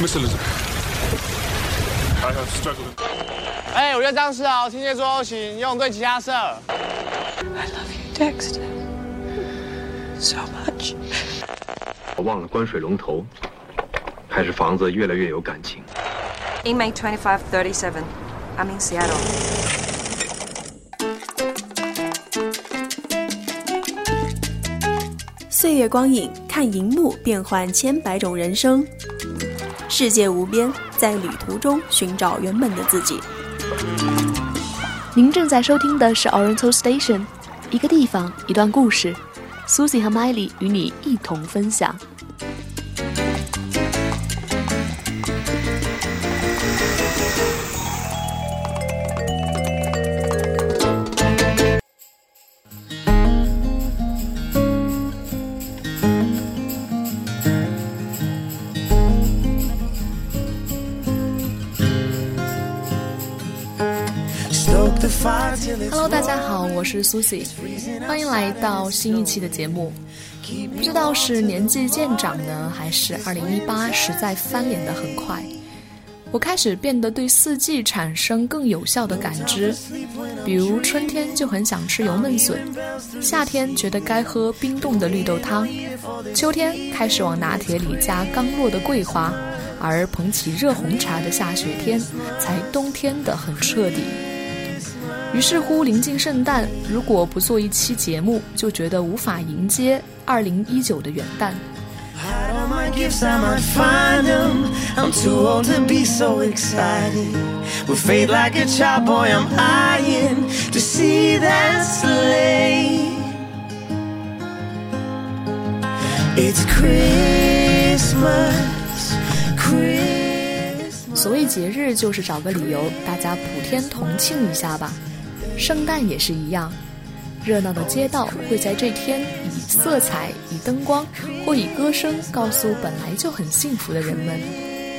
Miss Elizabeth, I have struggled. 哎，我叫张思豪，天蝎座 O 型，游泳队吉他社。I love you, Dexter. So much. 我忘了关水龙头，还是房子越来越有感情。In May twenty-five thirty-seven, I'm in Seattle. 岁月光影，看荧幕变换千百种人生，世界无边，在旅途中寻找原本的自己。您正在收听的是 Oriental Station，一个地方，一段故事。Susie 和 Miley 与你一同分享。Hello，大家好，我是 Susie，欢迎来到新一期的节目。不知道是年纪渐长呢，还是2018实在翻脸的很快，我开始变得对四季产生更有效的感知。比如春天就很想吃油焖笋，夏天觉得该喝冰冻的绿豆汤，秋天开始往拿铁里加刚落的桂花，而捧起热红茶的下雪天，才冬天的很彻底。于是乎，临近圣诞，如果不做一期节目，就觉得无法迎接二零一九的元旦。所谓节日，就是找个理由，大家普天同庆一下吧。圣诞也是一样，热闹的街道会在这天以色彩、以灯光或以歌声告诉本来就很幸福的人们，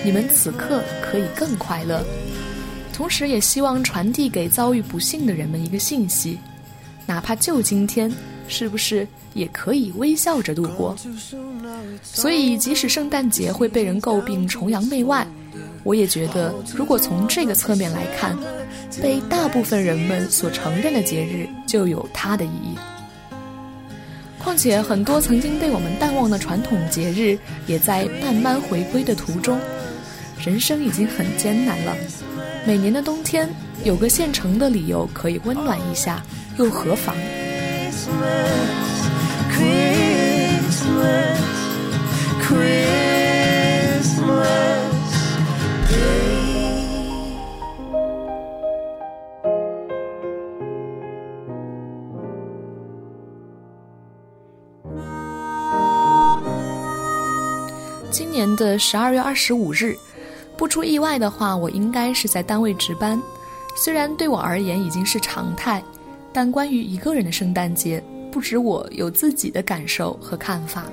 你们此刻可以更快乐。同时，也希望传递给遭遇不幸的人们一个信息：哪怕就今天，是不是也可以微笑着度过？所以，即使圣诞节会被人诟病崇洋媚外，我也觉得，如果从这个侧面来看，被大部分人们所承认的节日就有它的意义。况且，很多曾经被我们淡忘的传统节日，也在慢慢回归的途中。人生已经很艰难了，每年的冬天有个现成的理由可以温暖一下，又何妨？的十二月二十五日，不出意外的话，我应该是在单位值班。虽然对我而言已经是常态，但关于一个人的圣诞节，不止我有自己的感受和看法。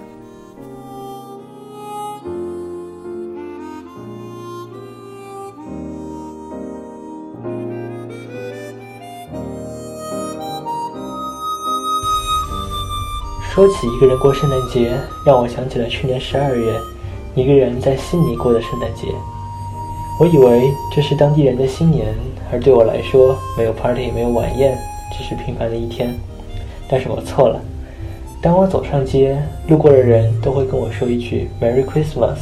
说起一个人过圣诞节，让我想起了去年十二月，一个人在悉尼过的圣诞节。我以为这是当地人的新年，而对我来说，没有 party，没有晚宴，只是平凡的一天。但是我错了。当我走上街，路过的人都会跟我说一句 “Merry Christmas”，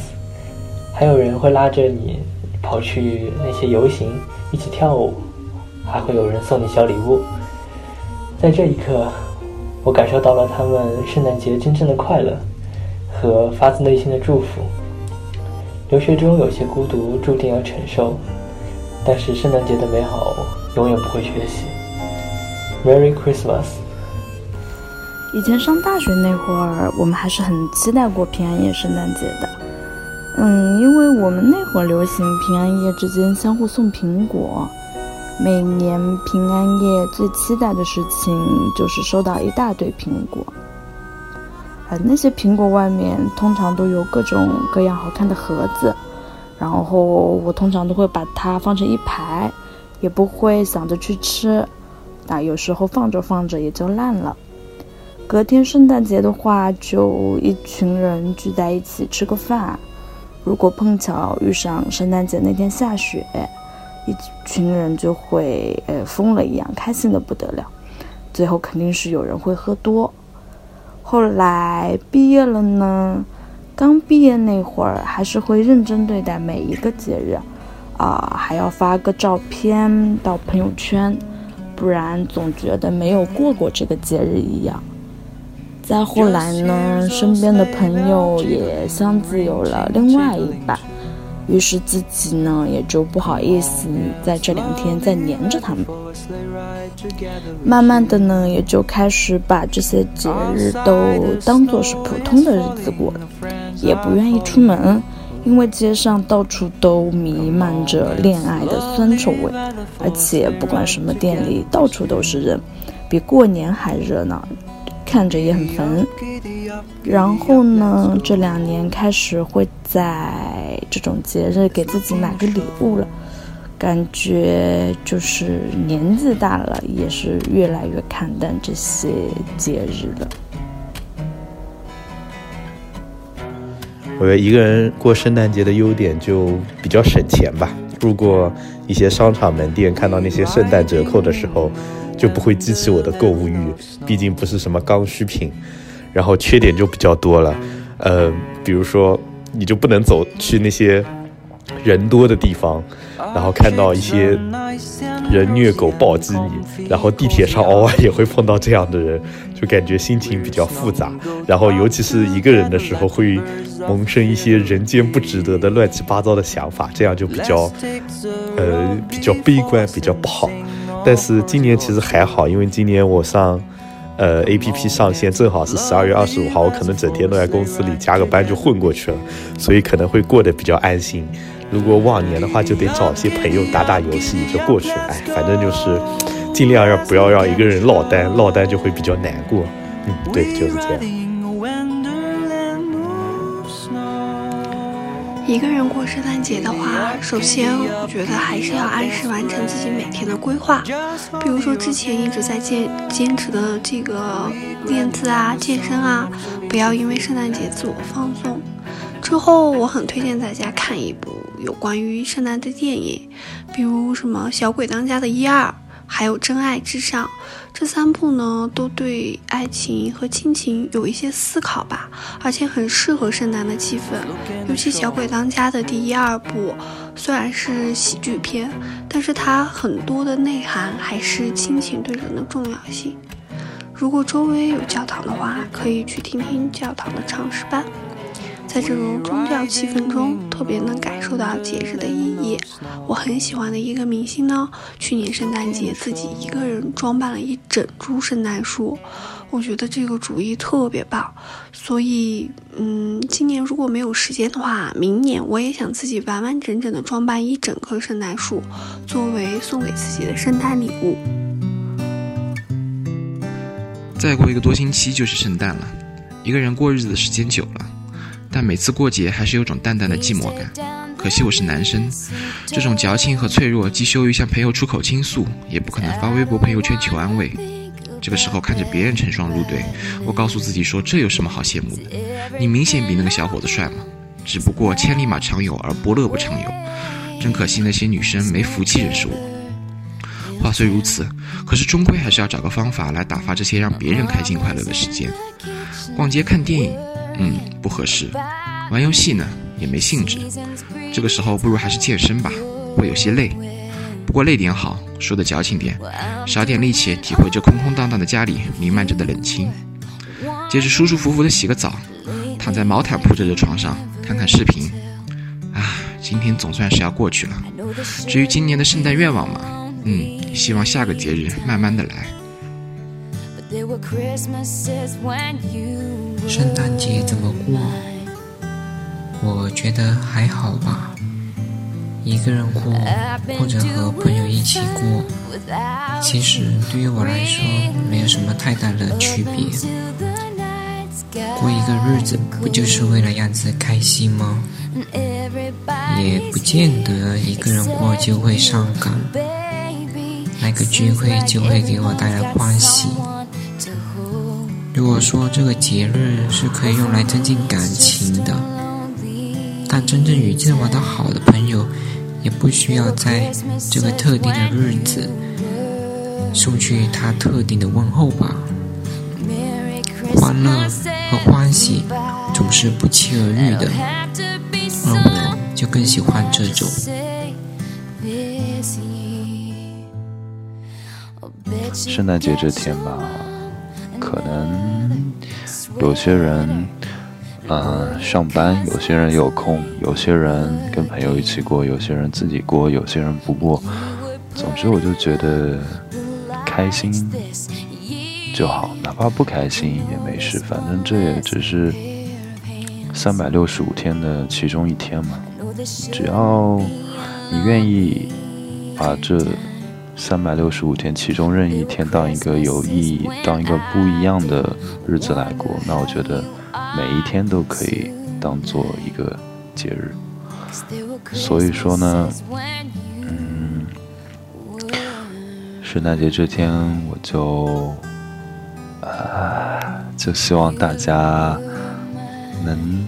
还有人会拉着你跑去那些游行，一起跳舞，还会有人送你小礼物。在这一刻，我感受到了他们圣诞节真正的快乐和发自内心的祝福。留学中有些孤独，注定要承受，但是圣诞节的美好永远不会缺席。Merry Christmas！以前上大学那会儿，我们还是很期待过平安夜、圣诞节的。嗯，因为我们那会儿流行平安夜之间相互送苹果。每年平安夜最期待的事情就是收到一大堆苹果，呃那些苹果外面通常都有各种各样好看的盒子，然后我通常都会把它放成一排，也不会想着去吃，那有时候放着放着也就烂了。隔天圣诞节的话，就一群人聚在一起吃个饭，如果碰巧遇上圣诞节那天下雪，一群人就会呃疯了一样，开心的不得了。最后肯定是有人会喝多。后来毕业了呢，刚毕业那会儿还是会认真对待每一个节日，啊，还要发个照片到朋友圈，不然总觉得没有过过这个节日一样。再后来呢，身边的朋友也相继有了另外一半，于是自己呢也就不好意思在这两天再黏着他们。慢慢的呢，也就开始把这些节日都当做是普通的日子过，也不愿意出门，因为街上到处都弥漫着恋爱的酸臭味，而且不管什么店里，到处都是人，比过年还热闹。看着也很烦，然后呢，这两年开始会在这种节日给自己买个礼物了，感觉就是年纪大了，也是越来越看淡这些节日了。我觉得一个人过圣诞节的优点就比较省钱吧。路过一些商场门店，看到那些圣诞折扣的时候。就不会激起我的购物欲，毕竟不是什么刚需品。然后缺点就比较多了，呃，比如说你就不能走去那些人多的地方，然后看到一些人虐狗暴击你，然后地铁上偶尔也会碰到这样的人，就感觉心情比较复杂。然后尤其是一个人的时候，会萌生一些人间不值得的乱七八糟的想法，这样就比较呃比较悲观，比较不好。但是今年其实还好，因为今年我上，呃，A P P 上线正好是十二月二十五号，我可能整天都在公司里加个班就混过去了，所以可能会过得比较安心。如果往年的话，就得找些朋友打打游戏就过去了。哎，反正就是尽量让不要让一个人落单，落单就会比较难过。嗯，对，就是这样。一个人过圣诞节的话，首先我觉得还是要按时完成自己每天的规划。比如说之前一直在坚坚持的这个练字啊、健身啊，不要因为圣诞节自我放纵。之后我很推荐大家看一部有关于圣诞的电影，比如什么《小鬼当家》的一二。还有《真爱至上》，这三部呢，都对爱情和亲情有一些思考吧，而且很适合圣诞的气氛。尤其《小鬼当家》的第一二部，虽然是喜剧片，但是它很多的内涵还是亲情对人的重要性。如果周围有教堂的话，可以去听听教堂的唱诗班。在这种宗教气氛中，特别能感受到节日的意义。我很喜欢的一个明星呢，去年圣诞节自己一个人装扮了一整株圣诞树，我觉得这个主意特别棒。所以，嗯，今年如果没有时间的话，明年我也想自己完完整整的装扮一整棵圣诞树，作为送给自己的圣诞礼物。再过一个多星期就是圣诞了，一个人过日子的时间久了。但每次过节还是有种淡淡的寂寞感。可惜我是男生，这种矫情和脆弱，既羞于向朋友出口倾诉，也不可能发微博朋友圈求安慰。这个时候看着别人成双入对，我告诉自己说：这有什么好羡慕的？你明显比那个小伙子帅嘛。只不过千里马常有，而伯乐不常有。真可惜那些女生没福气认识我。话虽如此，可是终归还是要找个方法来打发这些让别人开心快乐的时间。逛街看电影。嗯，不合适。玩游戏呢，也没兴致。这个时候不如还是健身吧，会有些累。不过累点好，说的矫情点，少点力气，体会这空空荡荡的家里弥漫着的冷清。接着舒舒服服的洗个澡，躺在毛毯铺着的床上，看看视频。啊，今天总算是要过去了。至于今年的圣诞愿望嘛，嗯，希望下个节日慢慢的来。圣诞节怎么过？我觉得还好吧，一个人过或者和朋友一起过，其实对于我来说没有什么太大的区别。过一个日子不就是为了让自己开心吗？也不见得一个人过就会伤感，那个聚会就会给我带来欢喜。如果说这个节日是可以用来增进感情的，但真正与见玩的好的朋友，也不需要在这个特定的日子送去他特定的问候吧。欢乐和欢喜总是不期而遇的，而我就更喜欢这种。圣诞节这天吧，有些人，嗯，上班；有些人有空；有些人跟朋友一起过；有些人自己过；有些人不过。总之，我就觉得开心就好，哪怕不开心也没事，反正这也只是三百六十五天的其中一天嘛。只要你愿意把这。三百六十五天，其中任意一天当一个有意义、当一个不一样的日子来过，那我觉得每一天都可以当做一个节日。所以说呢，嗯，圣诞节这天我就啊，就希望大家能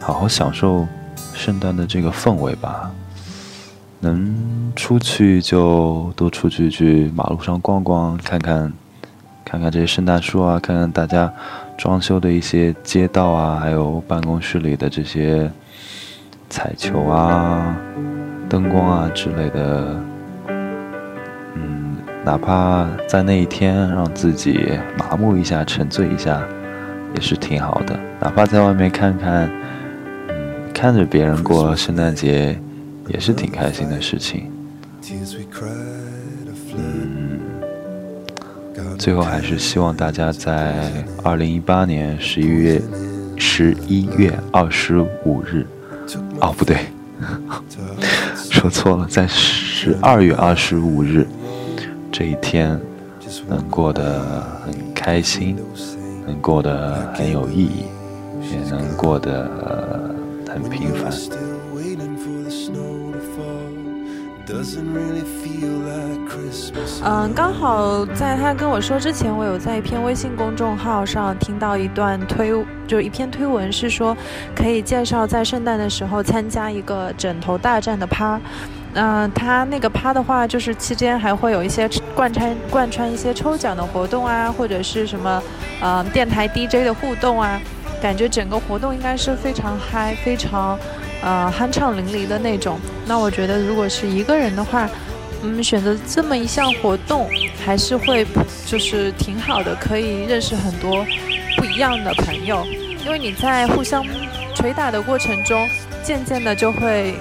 好好享受圣诞的这个氛围吧。能出去就多出去，去马路上逛逛，看看，看看这些圣诞树啊，看看大家装修的一些街道啊，还有办公室里的这些彩球啊、灯光啊之类的。嗯，哪怕在那一天让自己麻木一下、沉醉一下，也是挺好的。哪怕在外面看看，嗯，看着别人过圣诞节。也是挺开心的事情。嗯，最后还是希望大家在二零一八年十一月十一月二十五日，哦不对，说错了，在十二月二十五日这一天能过得很开心，能过得很有意义，也能过得很平凡。嗯，刚好在他跟我说之前，我有在一篇微信公众号上听到一段推，就一篇推文，是说可以介绍在圣诞的时候参加一个枕头大战的趴。嗯，他那个趴的话，就是期间还会有一些贯穿贯穿一些抽奖的活动啊，或者是什么呃电台 DJ 的互动啊，感觉整个活动应该是非常嗨，非常。呃，酣畅淋漓的那种。那我觉得，如果是一个人的话，嗯，选择这么一项活动，还是会就是挺好的，可以认识很多不一样的朋友。因为你在互相捶打的过程中，渐渐的就会，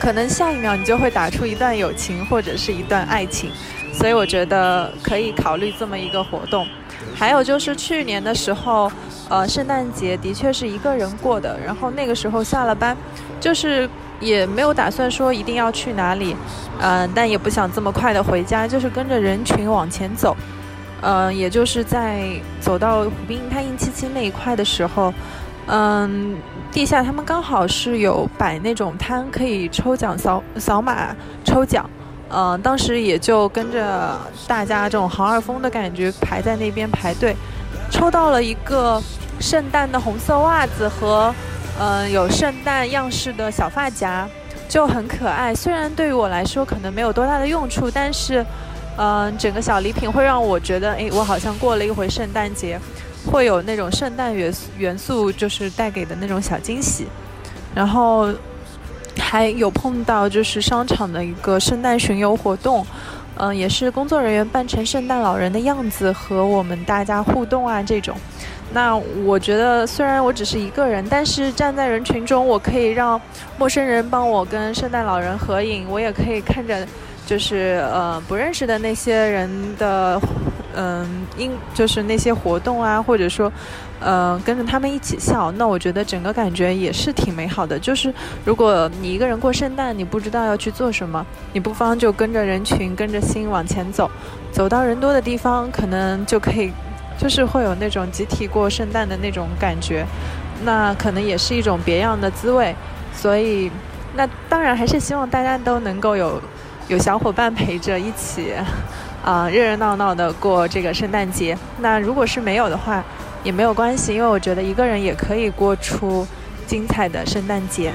可能下一秒你就会打出一段友情或者是一段爱情。所以我觉得可以考虑这么一个活动。还有就是去年的时候。呃，圣诞节的确是一个人过的，然后那个时候下了班，就是也没有打算说一定要去哪里，嗯，但也不想这么快的回家，就是跟着人群往前走，嗯，也就是在走到湖滨太印七七那一块的时候，嗯，地下他们刚好是有摆那种摊，可以抽奖扫扫码抽奖，嗯，当时也就跟着大家这种行二风的感觉排在那边排队，抽到了一个。圣诞的红色袜子和，嗯，有圣诞样式的小发夹，就很可爱。虽然对于我来说可能没有多大的用处，但是，嗯，整个小礼品会让我觉得，哎，我好像过了一回圣诞节，会有那种圣诞元素元素，就是带给的那种小惊喜。然后还有碰到就是商场的一个圣诞巡游活动，嗯，也是工作人员扮成圣诞老人的样子和我们大家互动啊这种。那我觉得，虽然我只是一个人，但是站在人群中，我可以让陌生人帮我跟圣诞老人合影，我也可以看着，就是呃不认识的那些人的，嗯，因就是那些活动啊，或者说，呃，跟着他们一起笑，那我觉得整个感觉也是挺美好的。就是如果你一个人过圣诞，你不知道要去做什么，你不妨就跟着人群，跟着心往前走，走到人多的地方，可能就可以。就是会有那种集体过圣诞的那种感觉，那可能也是一种别样的滋味。所以，那当然还是希望大家都能够有有小伙伴陪着一起，啊，热热闹闹的过这个圣诞节。那如果是没有的话，也没有关系，因为我觉得一个人也可以过出精彩的圣诞节。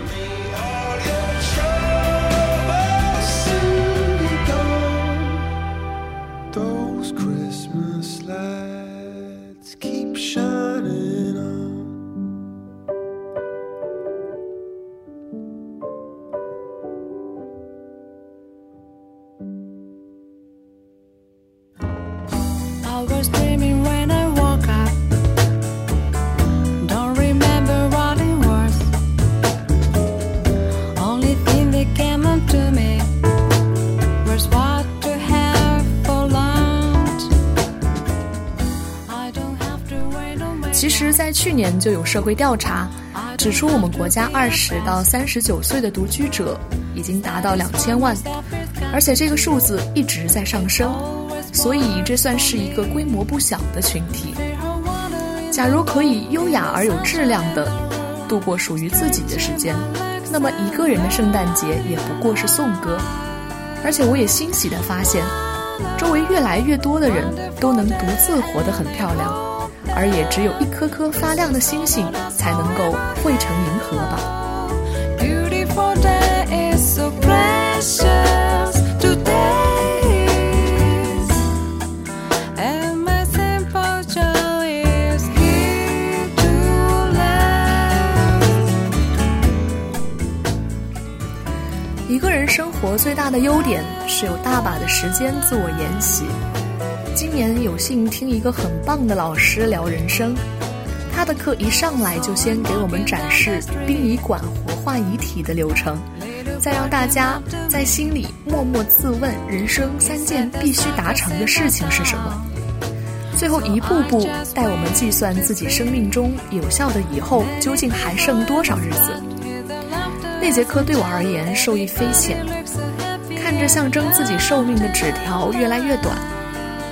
去年就有社会调查指出，我们国家二十到三十九岁的独居者已经达到两千万，而且这个数字一直在上升，所以这算是一个规模不小的群体。假如可以优雅而有质量的度过属于自己的时间，那么一个人的圣诞节也不过是颂歌。而且我也欣喜地发现，周围越来越多的人都能独自活得很漂亮。而也只有一颗颗发亮的星星，才能够汇成银河吧。一个人生活最大的优点是有大把的时间自我研习。今年有幸听一个很棒的老师聊人生，他的课一上来就先给我们展示殡仪馆活化遗体的流程，再让大家在心里默默自问人生三件必须达成的事情是什么，最后一步步带我们计算自己生命中有效的以后究竟还剩多少日子。那节课对我而言受益匪浅，看着象征自己寿命的纸条越来越短。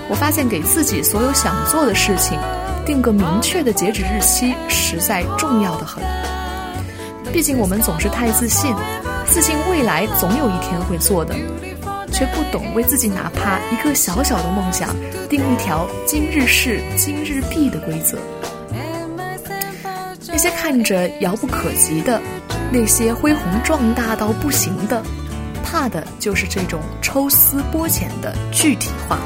我发现给自己所有想做的事情定个明确的截止日期，实在重要的很。毕竟我们总是太自信，自信未来总有一天会做的，却不懂为自己哪怕一个小小的梦想定一条今日事今日毕的规则。那些看着遥不可及的，那些恢宏壮大到不行的，怕的就是这种抽丝剥茧的具体化。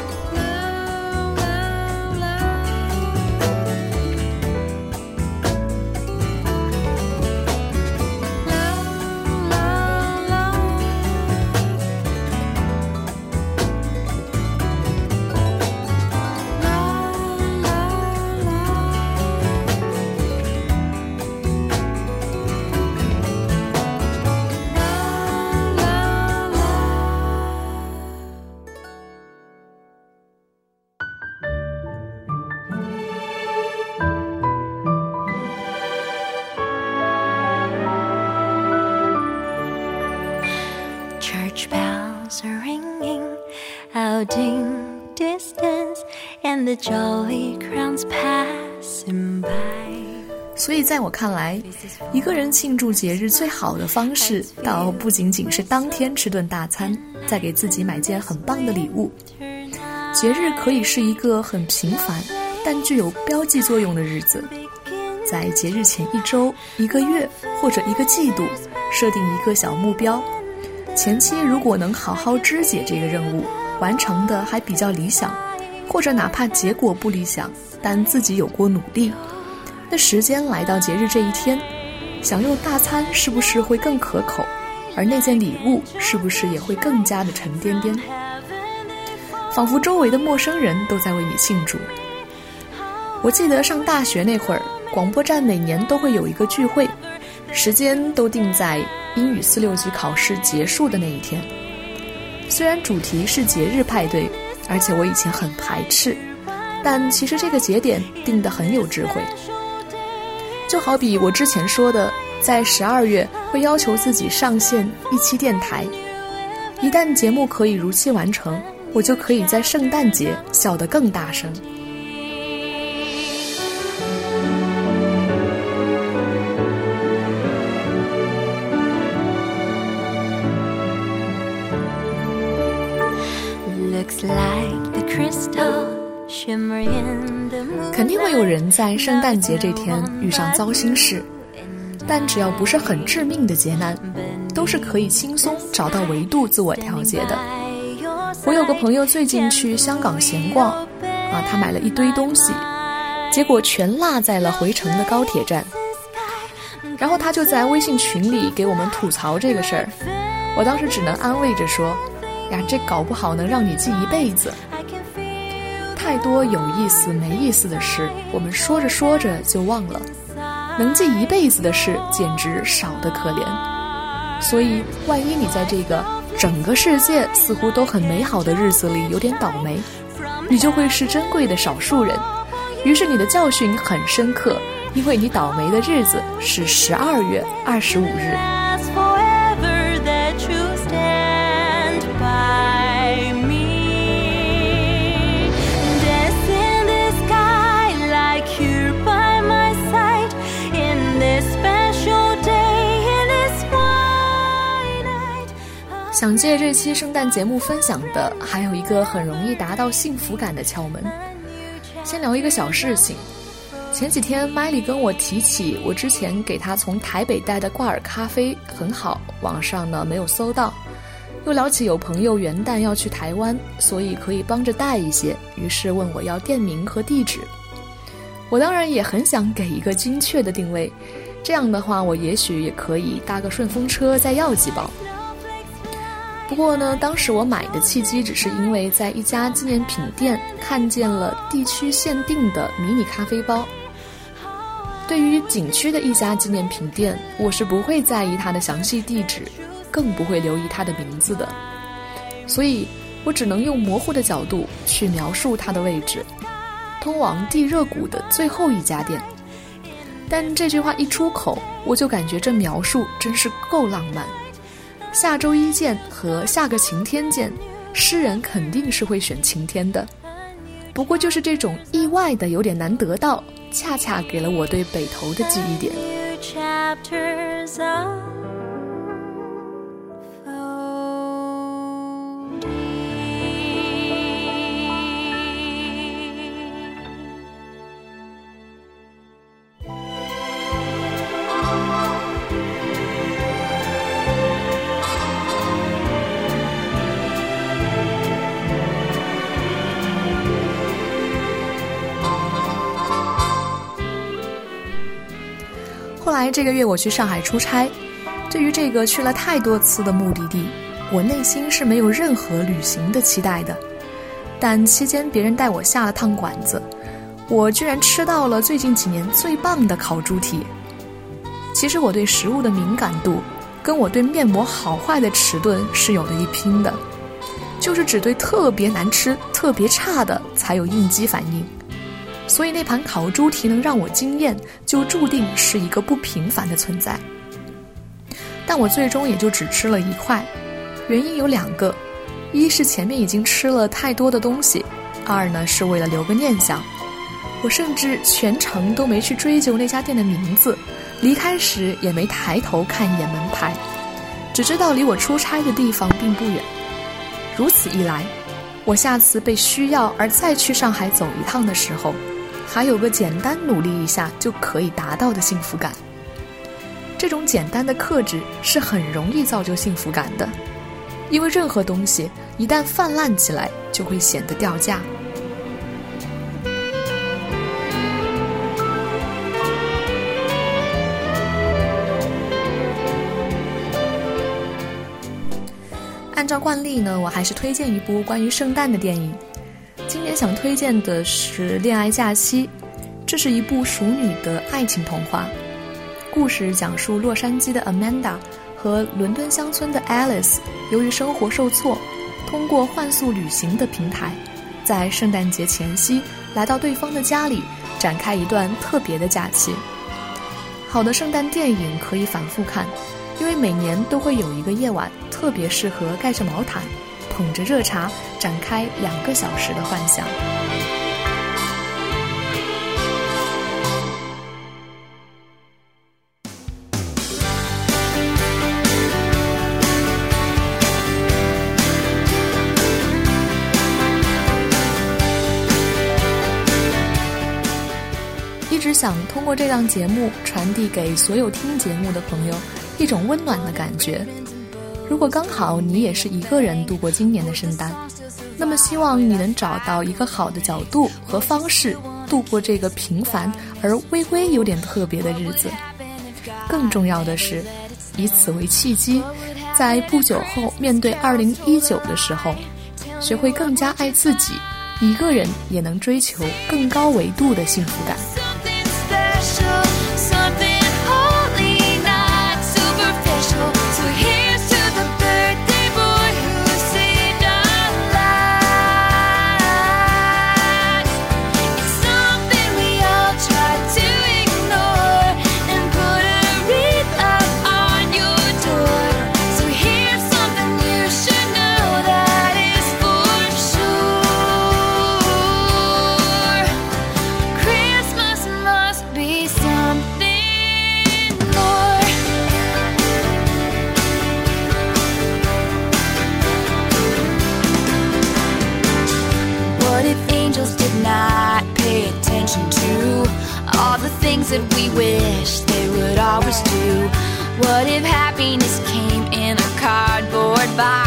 所以，在我看来，一个人庆祝节日最好的方式，倒不仅仅是当天吃顿大餐，再给自己买件很棒的礼物。节日可以是一个很平凡，但具有标记作用的日子。在节日前一周、一个月或者一个季度，设定一个小目标。前期如果能好好肢解这个任务，完成的还比较理想，或者哪怕结果不理想，但自己有过努力。那时间来到节日这一天，享用大餐是不是会更可口？而那件礼物是不是也会更加的沉甸甸？仿佛周围的陌生人都在为你庆祝。我记得上大学那会儿，广播站每年都会有一个聚会，时间都定在英语四六级考试结束的那一天。虽然主题是节日派对，而且我以前很排斥，但其实这个节点定得很有智慧。就好比我之前说的，在十二月会要求自己上线一期电台，一旦节目可以如期完成，我就可以在圣诞节笑得更大声。有人在圣诞节这天遇上糟心事，但只要不是很致命的劫难，都是可以轻松找到维度自我调节的。我有个朋友最近去香港闲逛，啊，他买了一堆东西，结果全落在了回程的高铁站。然后他就在微信群里给我们吐槽这个事儿，我当时只能安慰着说：“呀，这搞不好能让你记一辈子。”太多有意思没意思的事，我们说着说着就忘了。能记一辈子的事，简直少得可怜。所以，万一你在这个整个世界似乎都很美好的日子里有点倒霉，你就会是珍贵的少数人。于是，你的教训很深刻，因为你倒霉的日子是十二月二十五日。想借这期圣诞节目分享的，还有一个很容易达到幸福感的窍门。先聊一个小事情，前几天麦莉跟我提起，我之前给她从台北带的挂耳咖啡很好，网上呢没有搜到。又聊起有朋友元旦要去台湾，所以可以帮着带一些，于是问我要店名和地址。我当然也很想给一个精确的定位，这样的话我也许也可以搭个顺风车再要几包。不过呢，当时我买的契机只是因为在一家纪念品店看见了地区限定的迷你咖啡包。对于景区的一家纪念品店，我是不会在意它的详细地址，更不会留意它的名字的。所以，我只能用模糊的角度去描述它的位置：通往地热谷的最后一家店。但这句话一出口，我就感觉这描述真是够浪漫。下周一见和下个晴天见，诗人肯定是会选晴天的。不过就是这种意外的有点难得到，恰恰给了我对北投的记忆点。这个月我去上海出差，对于这个去了太多次的目的地，我内心是没有任何旅行的期待的。但期间别人带我下了趟馆子，我居然吃到了最近几年最棒的烤猪蹄。其实我对食物的敏感度，跟我对面膜好坏的迟钝是有的一拼的，就是只对特别难吃、特别差的才有应激反应。所以那盘烤猪蹄能让我惊艳，就注定是一个不平凡的存在。但我最终也就只吃了一块，原因有两个：一是前面已经吃了太多的东西；二呢是为了留个念想。我甚至全程都没去追究那家店的名字，离开时也没抬头看一眼门牌，只知道离我出差的地方并不远。如此一来，我下次被需要而再去上海走一趟的时候。还有个简单努力一下就可以达到的幸福感。这种简单的克制是很容易造就幸福感的，因为任何东西一旦泛滥起来，就会显得掉价。按照惯例呢，我还是推荐一部关于圣诞的电影。今天想推荐的是《恋爱假期》，这是一部熟女的爱情童话。故事讲述洛杉矶的 Amanda 和伦敦乡村的 Alice，由于生活受挫，通过换宿旅行的平台，在圣诞节前夕来到对方的家里，展开一段特别的假期。好的圣诞电影可以反复看，因为每年都会有一个夜晚特别适合盖着毛毯。捧着热茶，展开两个小时的幻想。一直想通过这档节目传递给所有听节目的朋友一种温暖的感觉。如果刚好你也是一个人度过今年的圣诞，那么希望你能找到一个好的角度和方式度过这个平凡而微微有点特别的日子。更重要的是，以此为契机，在不久后面对二零一九的时候，学会更加爱自己，一个人也能追求更高维度的幸福感。What if happiness came in a cardboard box?